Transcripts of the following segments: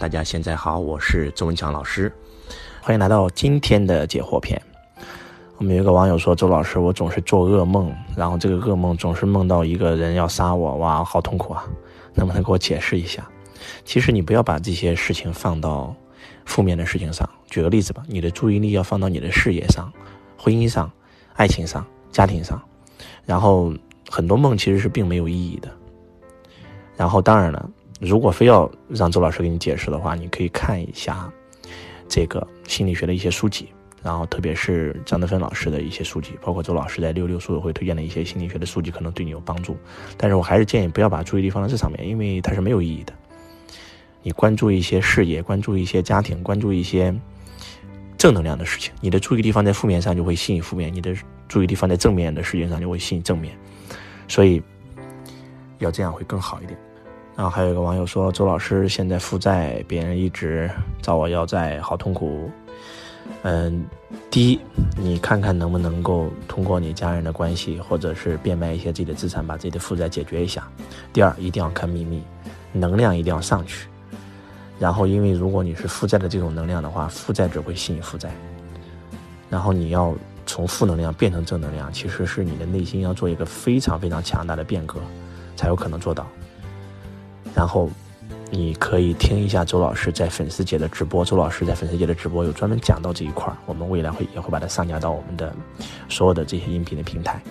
大家现在好，我是周文强老师，欢迎来到今天的解惑篇。我们有一个网友说：“周老师，我总是做噩梦，然后这个噩梦总是梦到一个人要杀我，哇，好痛苦啊！能不能给我解释一下？”其实你不要把这些事情放到负面的事情上。举个例子吧，你的注意力要放到你的事业上、婚姻上、爱情上、家庭上。然后很多梦其实是并没有意义的。然后当然了。如果非要让周老师给你解释的话，你可以看一下这个心理学的一些书籍，然后特别是张德芬老师的一些书籍，包括周老师在六六书友会推荐的一些心理学的书籍，可能对你有帮助。但是我还是建议不要把注意力放在这上面，因为它是没有意义的。你关注一些事业，关注一些家庭，关注一些正能量的事情。你的注意力放在负面上，就会吸引负面；你的注意力放在正面的事情上，就会吸引正面。所以要这样会更好一点。然后还有一个网友说：“周老师现在负债，别人一直找我要债，好痛苦。”嗯，第一，你看看能不能够通过你家人的关系，或者是变卖一些自己的资产，把自己的负债解决一下。第二，一定要看秘密，能量一定要上去。然后，因为如果你是负债的这种能量的话，负债只会吸引负债。然后你要从负能量变成正能量，其实是你的内心要做一个非常非常强大的变革，才有可能做到。然后，你可以听一下周老师在粉丝节的直播。周老师在粉丝节的直播有专门讲到这一块儿，我们未来会也会把它上架到我们的所有的这些音频的平台。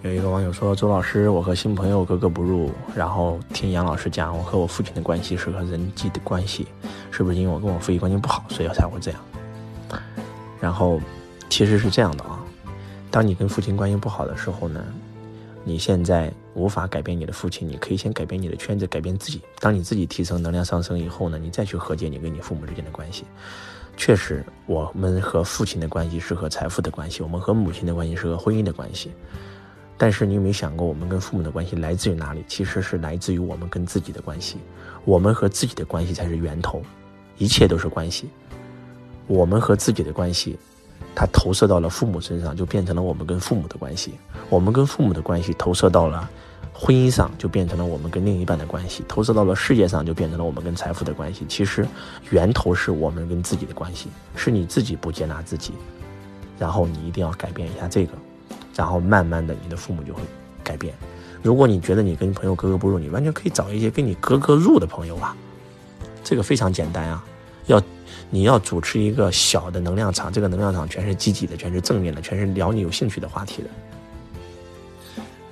有一个网友说：“周老师，我和新朋友格格不入，然后听杨老师讲，我和我父亲的关系是和人际的关系，是不是因为我跟我父亲关系不好，所以才会这样？”然后，其实是这样的啊，当你跟父亲关系不好的时候呢？你现在无法改变你的父亲，你可以先改变你的圈子，改变自己。当你自己提升能量上升以后呢，你再去和解你跟你父母之间的关系。确实，我们和父亲的关系是和财富的关系，我们和母亲的关系是和婚姻的关系。但是你有没有想过，我们跟父母的关系来自于哪里？其实是来自于我们跟自己的关系。我们和自己的关系才是源头，一切都是关系。我们和自己的关系。它投射到了父母身上，就变成了我们跟父母的关系；我们跟父母的关系投射到了婚姻上，就变成了我们跟另一半的关系；投射到了事业上，就变成了我们跟财富的关系。其实，源头是我们跟自己的关系，是你自己不接纳自己，然后你一定要改变一下这个，然后慢慢的你的父母就会改变。如果你觉得你跟朋友格格不入，你完全可以找一些跟你格格入的朋友啊，这个非常简单啊，要。你要主持一个小的能量场，这个能量场全是积极的，全是正面的，全是聊你有兴趣的话题的。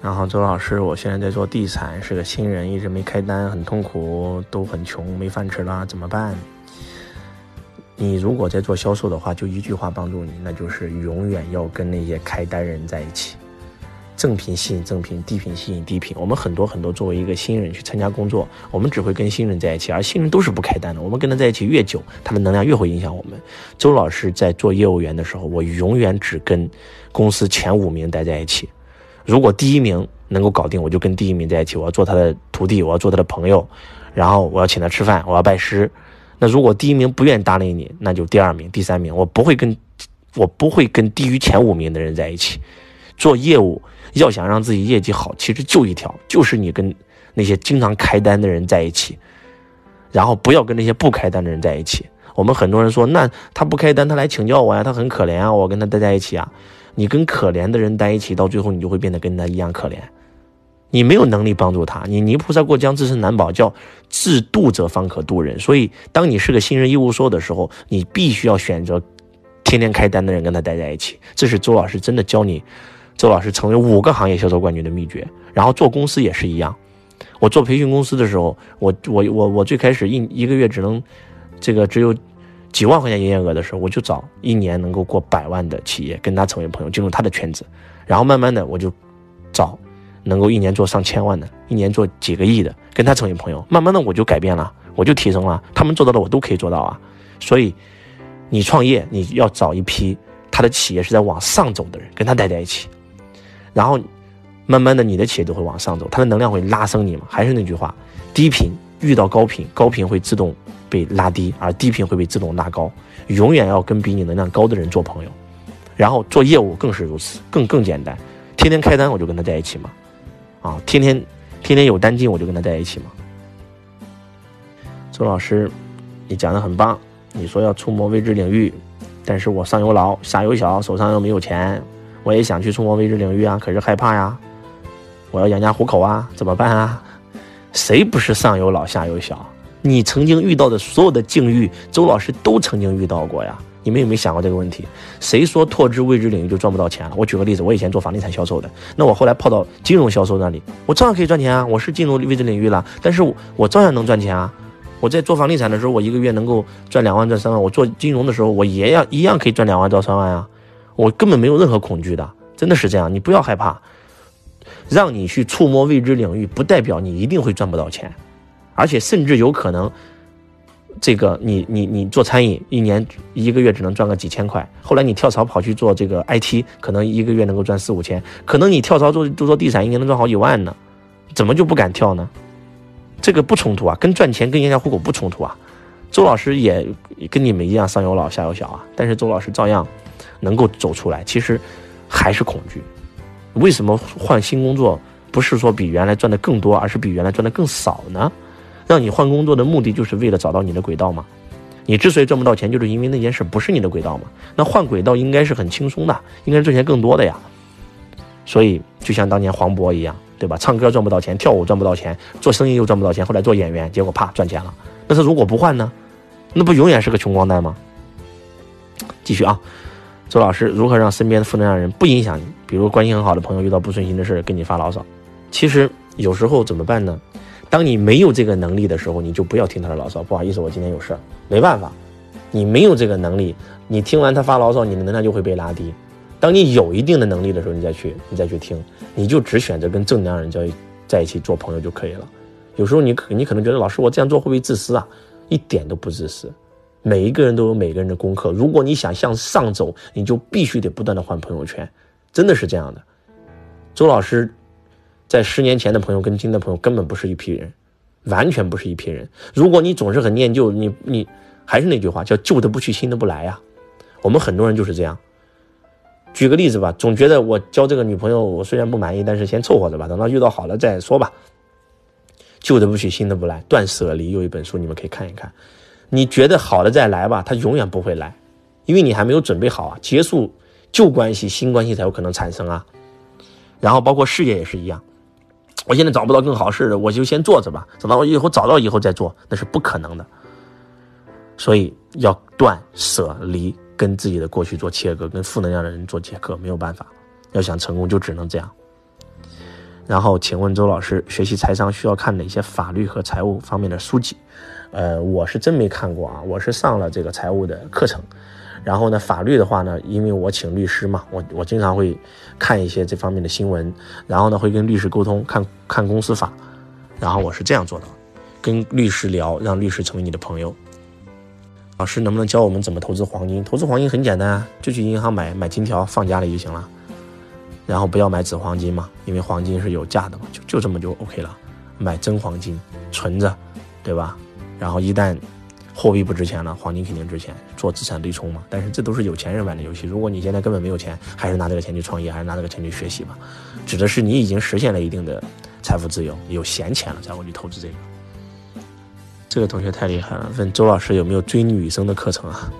然后周老师，我现在在做地产，是个新人，一直没开单，很痛苦，都很穷，没饭吃了，怎么办？你如果在做销售的话，就一句话帮助你，那就是永远要跟那些开单人在一起。正品吸引正品，低品吸引低品。我们很多很多作为一个新人去参加工作，我们只会跟新人在一起，而新人都是不开单的。我们跟他在一起越久，他的能量越会影响我们。周老师在做业务员的时候，我永远只跟公司前五名待在一起。如果第一名能够搞定，我就跟第一名在一起。我要做他的徒弟，我要做他的朋友，然后我要请他吃饭，我要拜师。那如果第一名不愿意搭理你，那就第二名、第三名。我不会跟，我不会跟低于前五名的人在一起。做业务要想让自己业绩好，其实就一条，就是你跟那些经常开单的人在一起，然后不要跟那些不开单的人在一起。我们很多人说，那他不开单，他来请教我呀，他很可怜啊，我跟他待在一起啊。你跟可怜的人待一起，到最后你就会变得跟他一样可怜。你没有能力帮助他，你泥菩萨过江自身难保，叫自渡者方可渡人。所以，当你是个新人一无所有的时候，你必须要选择天天开单的人跟他待在一起。这是周老师真的教你。周老师成为五个行业销售冠军的秘诀，然后做公司也是一样。我做培训公司的时候，我我我我最开始一一个月只能这个只有几万块钱营业额的时候，我就找一年能够过百万的企业，跟他成为朋友，进入他的圈子。然后慢慢的，我就找能够一年做上千万的，一年做几个亿的，跟他成为朋友。慢慢的，我就改变了，我就提升了。他们做到的，我都可以做到啊。所以，你创业，你要找一批他的企业是在往上走的人，跟他待在一起。然后，慢慢的，你的企业都会往上走，它的能量会拉升你嘛。还是那句话，低频遇到高频，高频会自动被拉低，而低频会被自动拉高。永远要跟比你能量高的人做朋友，然后做业务更是如此，更更简单。天天开单我就跟他在一起嘛，啊，天天天天有单进我就跟他在一起嘛。周老师，你讲的很棒。你说要触摸未知领域，但是我上有老下有小，手上又没有钱，我也想去触摸未知领域啊，可是害怕呀。我要养家糊口啊，怎么办啊？谁不是上有老下有小？你曾经遇到的所有的境遇，周老师都曾经遇到过呀。你们有没有想过这个问题？谁说拓知未知领域就赚不到钱了？我举个例子，我以前做房地产销售的，那我后来泡到金融销售那里，我照样可以赚钱啊。我是进入未知领域了，但是我照样能赚钱啊。我在做房地产的时候，我一个月能够赚两万赚三万；我做金融的时候，我也要一样可以赚两万到三万啊。我根本没有任何恐惧的，真的是这样。你不要害怕。让你去触摸未知领域，不代表你一定会赚不到钱，而且甚至有可能，这个你你你做餐饮，一年一个月只能赚个几千块，后来你跳槽跑去做这个 IT，可能一个月能够赚四五千，可能你跳槽做做做地产，一年能赚好几万呢，怎么就不敢跳呢？这个不冲突啊，跟赚钱跟养家糊口不冲突啊。周老师也跟你们一样，上有老下有小啊，但是周老师照样能够走出来，其实还是恐惧。为什么换新工作不是说比原来赚的更多，而是比原来赚的更少呢？让你换工作的目的就是为了找到你的轨道吗？你之所以赚不到钱，就是因为那件事不是你的轨道嘛。那换轨道应该是很轻松的，应该是赚钱更多的呀。所以就像当年黄渤一样，对吧？唱歌赚不到钱，跳舞赚不到钱，做生意又赚不到钱，后来做演员，结果啪赚钱了。那他如果不换呢？那不永远是个穷光蛋吗？继续啊。周老师如何让身边的负能量人不影响你？比如关系很好的朋友遇到不顺心的事跟你发牢骚，其实有时候怎么办呢？当你没有这个能力的时候，你就不要听他的牢骚。不好意思，我今天有事儿，没办法。你没有这个能力，你听完他发牢骚，你的能量就会被拉低。当你有一定的能力的时候，你再去，你再去听，你就只选择跟正能量人交在一起做朋友就可以了。有时候你可你可能觉得老师我这样做会不会自私啊？一点都不自私。每一个人都有每个人的功课。如果你想向上走，你就必须得不断的换朋友圈，真的是这样的。周老师在十年前的朋友跟今的朋友根本不是一批人，完全不是一批人。如果你总是很念旧，你你还是那句话，叫旧的不去，新的不来呀。我们很多人就是这样。举个例子吧，总觉得我交这个女朋友，我虽然不满意，但是先凑合着吧，等到遇到好了再说吧。旧的不去，新的不来，断舍离有一本书，你们可以看一看。你觉得好的再来吧，他永远不会来，因为你还没有准备好啊。结束旧关系，新关系才有可能产生啊。然后包括事业也是一样，我现在找不到更好事的，我就先做着吧，等到我以后找到以后再做，那是不可能的。所以要断舍离，跟自己的过去做切割，跟负能量的人做切割，没有办法。要想成功，就只能这样。然后，请问周老师，学习财商需要看哪些法律和财务方面的书籍？呃，我是真没看过啊，我是上了这个财务的课程，然后呢，法律的话呢，因为我请律师嘛，我我经常会看一些这方面的新闻，然后呢，会跟律师沟通，看看公司法，然后我是这样做的，跟律师聊，让律师成为你的朋友。老师能不能教我们怎么投资黄金？投资黄金很简单，就去银行买买金条放家里就行了，然后不要买纸黄金嘛，因为黄金是有价的嘛，就就这么就 OK 了，买真黄金存着，对吧？然后一旦货币不值钱了，黄金肯定值钱，做资产对冲嘛。但是这都是有钱人玩的游戏。如果你现在根本没有钱，还是拿这个钱去创业，还是拿这个钱去学习吧。指的是你已经实现了一定的财富自由，有闲钱了才会去投资这个。这个同学太厉害了，问周老师有没有追女生的课程啊？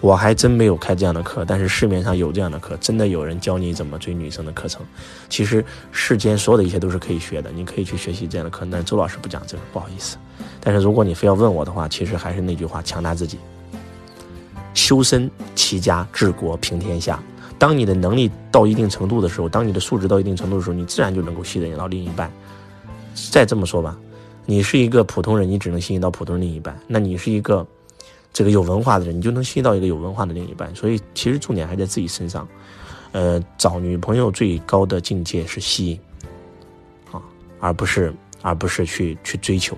我还真没有开这样的课，但是市面上有这样的课，真的有人教你怎么追女生的课程。其实世间所有的一切都是可以学的，你可以去学习这样的课。但周老师不讲这个，不好意思。但是如果你非要问我的话，其实还是那句话：强大自己，修身齐家治国平天下。当你的能力到一定程度的时候，当你的素质到一定程度的时候，你自然就能够吸引到另一半。再这么说吧，你是一个普通人，你只能吸引到普通另一半。那你是一个。这个有文化的人，你就能吸引到一个有文化的另一半。所以其实重点还在自己身上。呃，找女朋友最高的境界是吸引，啊，而不是而不是去去追求。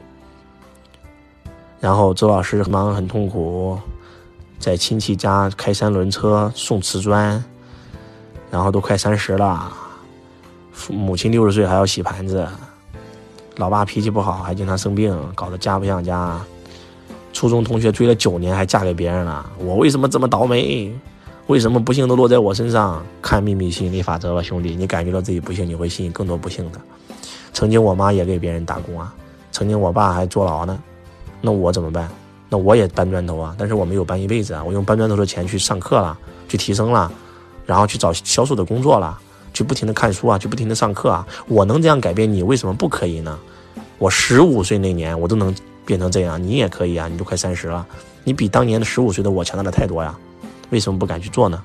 然后周老师忙很痛苦，在亲戚家开三轮车送瓷砖，然后都快三十了，父母亲六十岁还要洗盘子，老爸脾气不好还经常生病，搞得家不像家。初中同学追了九年还嫁给别人了，我为什么这么倒霉？为什么不幸都落在我身上？看秘密吸引力法则吧，兄弟，你感觉到自己不幸，你会吸引更多不幸的。曾经我妈也给别人打工啊，曾经我爸还坐牢呢，那我怎么办？那我也搬砖头啊，但是我没有搬一辈子啊，我用搬砖头的钱去上课了，去提升了，然后去找销售的工作了，去不停的看书啊，去不停的上课啊，我能这样改变你，为什么不可以呢？我十五岁那年我都能变成这样，你也可以啊，你都快三十了，你比当年的十五岁的我强大的太多呀，为什么不敢去做呢？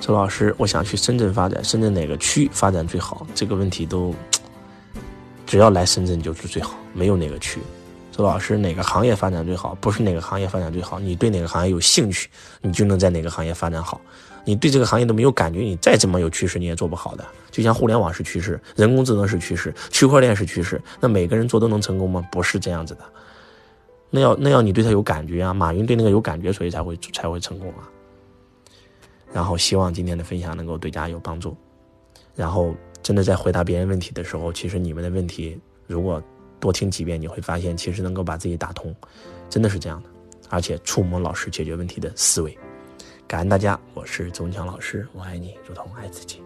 周老师，我想去深圳发展，深圳哪个区发展最好？这个问题都。只要来深圳就是最好，没有哪个区。周老师，哪个行业发展最好？不是哪个行业发展最好，你对哪个行业有兴趣，你就能在哪个行业发展好。你对这个行业都没有感觉，你再怎么有趋势，你也做不好的。就像互联网是趋势，人工智能是趋势，区块链是趋势，那每个人做都能成功吗？不是这样子的。那要那要你对他有感觉啊，马云对那个有感觉，所以才会才会成功啊。然后希望今天的分享能够对大家有帮助。然后。真的在回答别人问题的时候，其实你们的问题如果多听几遍，你会发现其实能够把自己打通，真的是这样的，而且触摸老师解决问题的思维。感恩大家，我是周文强老师，我爱你如同爱自己。